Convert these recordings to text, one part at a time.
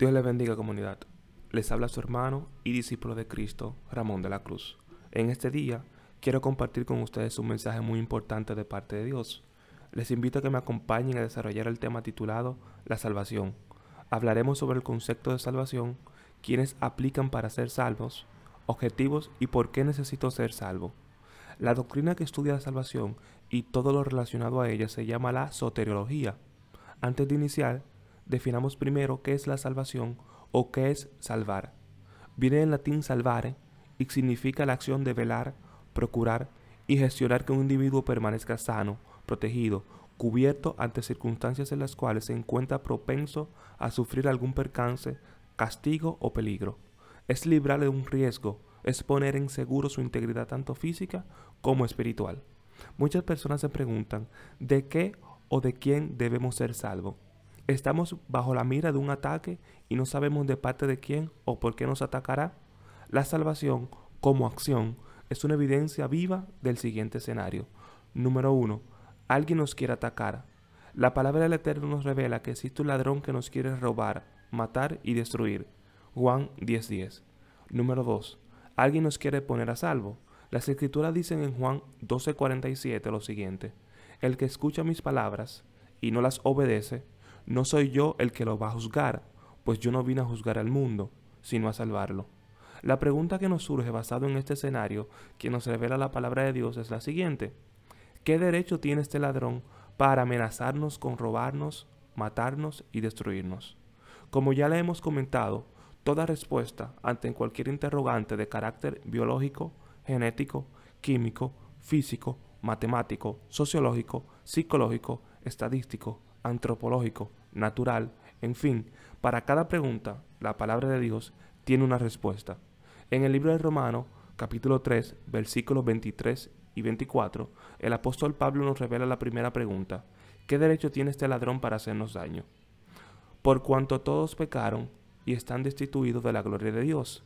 Dios le bendiga comunidad. Les habla su hermano y discípulo de Cristo, Ramón de la Cruz. En este día quiero compartir con ustedes un mensaje muy importante de parte de Dios. Les invito a que me acompañen a desarrollar el tema titulado La salvación. Hablaremos sobre el concepto de salvación, quienes aplican para ser salvos, objetivos y por qué necesito ser salvo. La doctrina que estudia la salvación y todo lo relacionado a ella se llama la soteriología. Antes de iniciar, definamos primero qué es la salvación o qué es salvar. Viene del latín salvare y significa la acción de velar, procurar y gestionar que un individuo permanezca sano, protegido, cubierto ante circunstancias en las cuales se encuentra propenso a sufrir algún percance, castigo o peligro. Es librarle de un riesgo, es poner en seguro su integridad tanto física como espiritual. Muchas personas se preguntan de qué o de quién debemos ser salvos. Estamos bajo la mira de un ataque y no sabemos de parte de quién o por qué nos atacará. La salvación, como acción, es una evidencia viva del siguiente escenario. Número 1. Alguien nos quiere atacar. La palabra del Eterno nos revela que existe un ladrón que nos quiere robar, matar y destruir. Juan 10:10. Número 2. Alguien nos quiere poner a salvo. Las escrituras dicen en Juan 12:47 lo siguiente. El que escucha mis palabras y no las obedece, no soy yo el que lo va a juzgar, pues yo no vine a juzgar al mundo, sino a salvarlo. La pregunta que nos surge basado en este escenario que nos revela la palabra de Dios es la siguiente. ¿Qué derecho tiene este ladrón para amenazarnos con robarnos, matarnos y destruirnos? Como ya le hemos comentado, toda respuesta ante cualquier interrogante de carácter biológico, genético, químico, físico, matemático, sociológico, psicológico, estadístico, antropológico, natural, en fin, para cada pregunta, la palabra de Dios tiene una respuesta. En el libro de Romano, capítulo 3, versículos 23 y 24, el apóstol Pablo nos revela la primera pregunta. ¿Qué derecho tiene este ladrón para hacernos daño? Por cuanto todos pecaron y están destituidos de la gloria de Dios,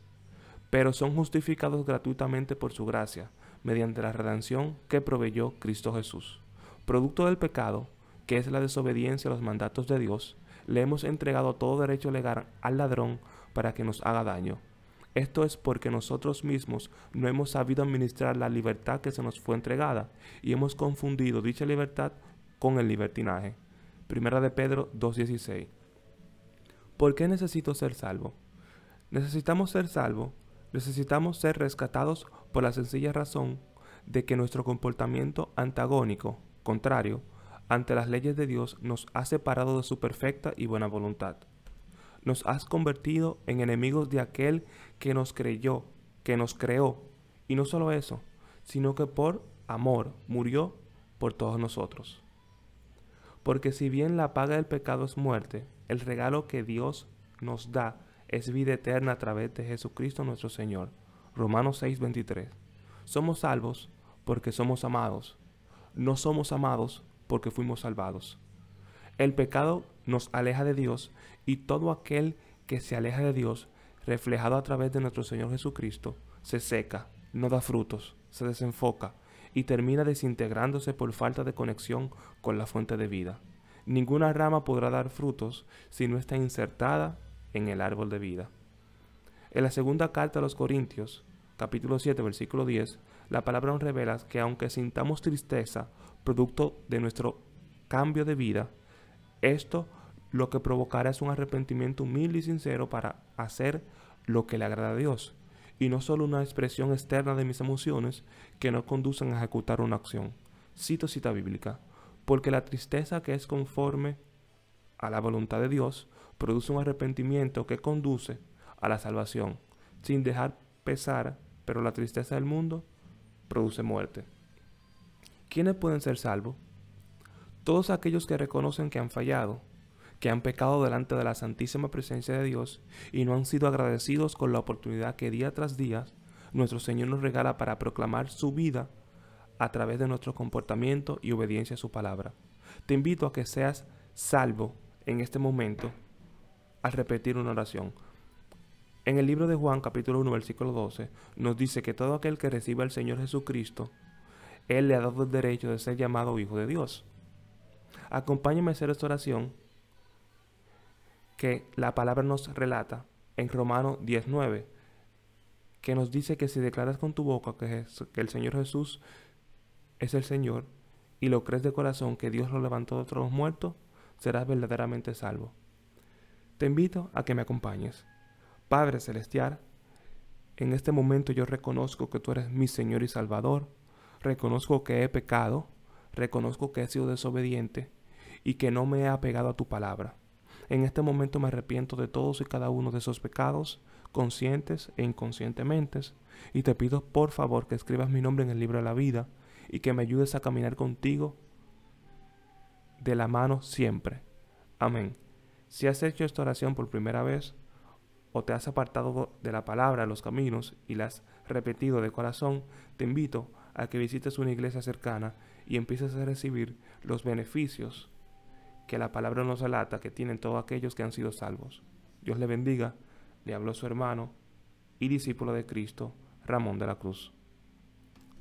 pero son justificados gratuitamente por su gracia, mediante la redención que proveyó Cristo Jesús. Producto del pecado, que es la desobediencia a los mandatos de Dios, le hemos entregado todo derecho legal al ladrón para que nos haga daño. Esto es porque nosotros mismos no hemos sabido administrar la libertad que se nos fue entregada y hemos confundido dicha libertad con el libertinaje. Primera de Pedro 2.16. ¿Por qué necesito ser salvo? Necesitamos ser salvo, necesitamos ser rescatados por la sencilla razón de que nuestro comportamiento antagónico, contrario, ante las leyes de Dios nos ha separado de su perfecta y buena voluntad. Nos has convertido en enemigos de aquel que nos creyó, que nos creó, y no solo eso, sino que por amor murió por todos nosotros. Porque si bien la paga del pecado es muerte, el regalo que Dios nos da es vida eterna a través de Jesucristo nuestro Señor. Romanos 6:23. Somos salvos porque somos amados. No somos amados porque fuimos salvados. El pecado nos aleja de Dios y todo aquel que se aleja de Dios, reflejado a través de nuestro Señor Jesucristo, se seca, no da frutos, se desenfoca y termina desintegrándose por falta de conexión con la fuente de vida. Ninguna rama podrá dar frutos si no está insertada en el árbol de vida. En la segunda carta a los Corintios, capítulo 7, versículo 10, la palabra nos revela que aunque sintamos tristeza producto de nuestro cambio de vida, esto lo que provocará es un arrepentimiento humilde y sincero para hacer lo que le agrada a Dios, y no solo una expresión externa de mis emociones que no conducen a ejecutar una acción. Cito cita bíblica, porque la tristeza que es conforme a la voluntad de Dios produce un arrepentimiento que conduce a la salvación, sin dejar pesar, pero la tristeza del mundo produce muerte. ¿Quiénes pueden ser salvos? Todos aquellos que reconocen que han fallado, que han pecado delante de la santísima presencia de Dios y no han sido agradecidos con la oportunidad que día tras día nuestro Señor nos regala para proclamar su vida a través de nuestro comportamiento y obediencia a su palabra. Te invito a que seas salvo en este momento al repetir una oración. En el libro de Juan capítulo 1 versículo 12 nos dice que todo aquel que reciba al Señor Jesucristo, Él le ha dado el derecho de ser llamado hijo de Dios. Acompáñame a hacer esta oración que la palabra nos relata en Romano 19, que nos dice que si declaras con tu boca que, que el Señor Jesús es el Señor y lo crees de corazón que Dios lo levantó de entre los muertos, serás verdaderamente salvo. Te invito a que me acompañes. Padre Celestial, en este momento yo reconozco que tú eres mi Señor y Salvador, reconozco que he pecado, reconozco que he sido desobediente y que no me he apegado a tu palabra. En este momento me arrepiento de todos y cada uno de esos pecados, conscientes e inconscientemente, y te pido por favor que escribas mi nombre en el libro de la vida y que me ayudes a caminar contigo de la mano siempre. Amén. Si has hecho esta oración por primera vez, o te has apartado de la palabra, los caminos, y la has repetido de corazón, te invito a que visites una iglesia cercana y empieces a recibir los beneficios que la palabra nos relata que tienen todos aquellos que han sido salvos. Dios le bendiga, le habló su hermano y discípulo de Cristo, Ramón de la Cruz.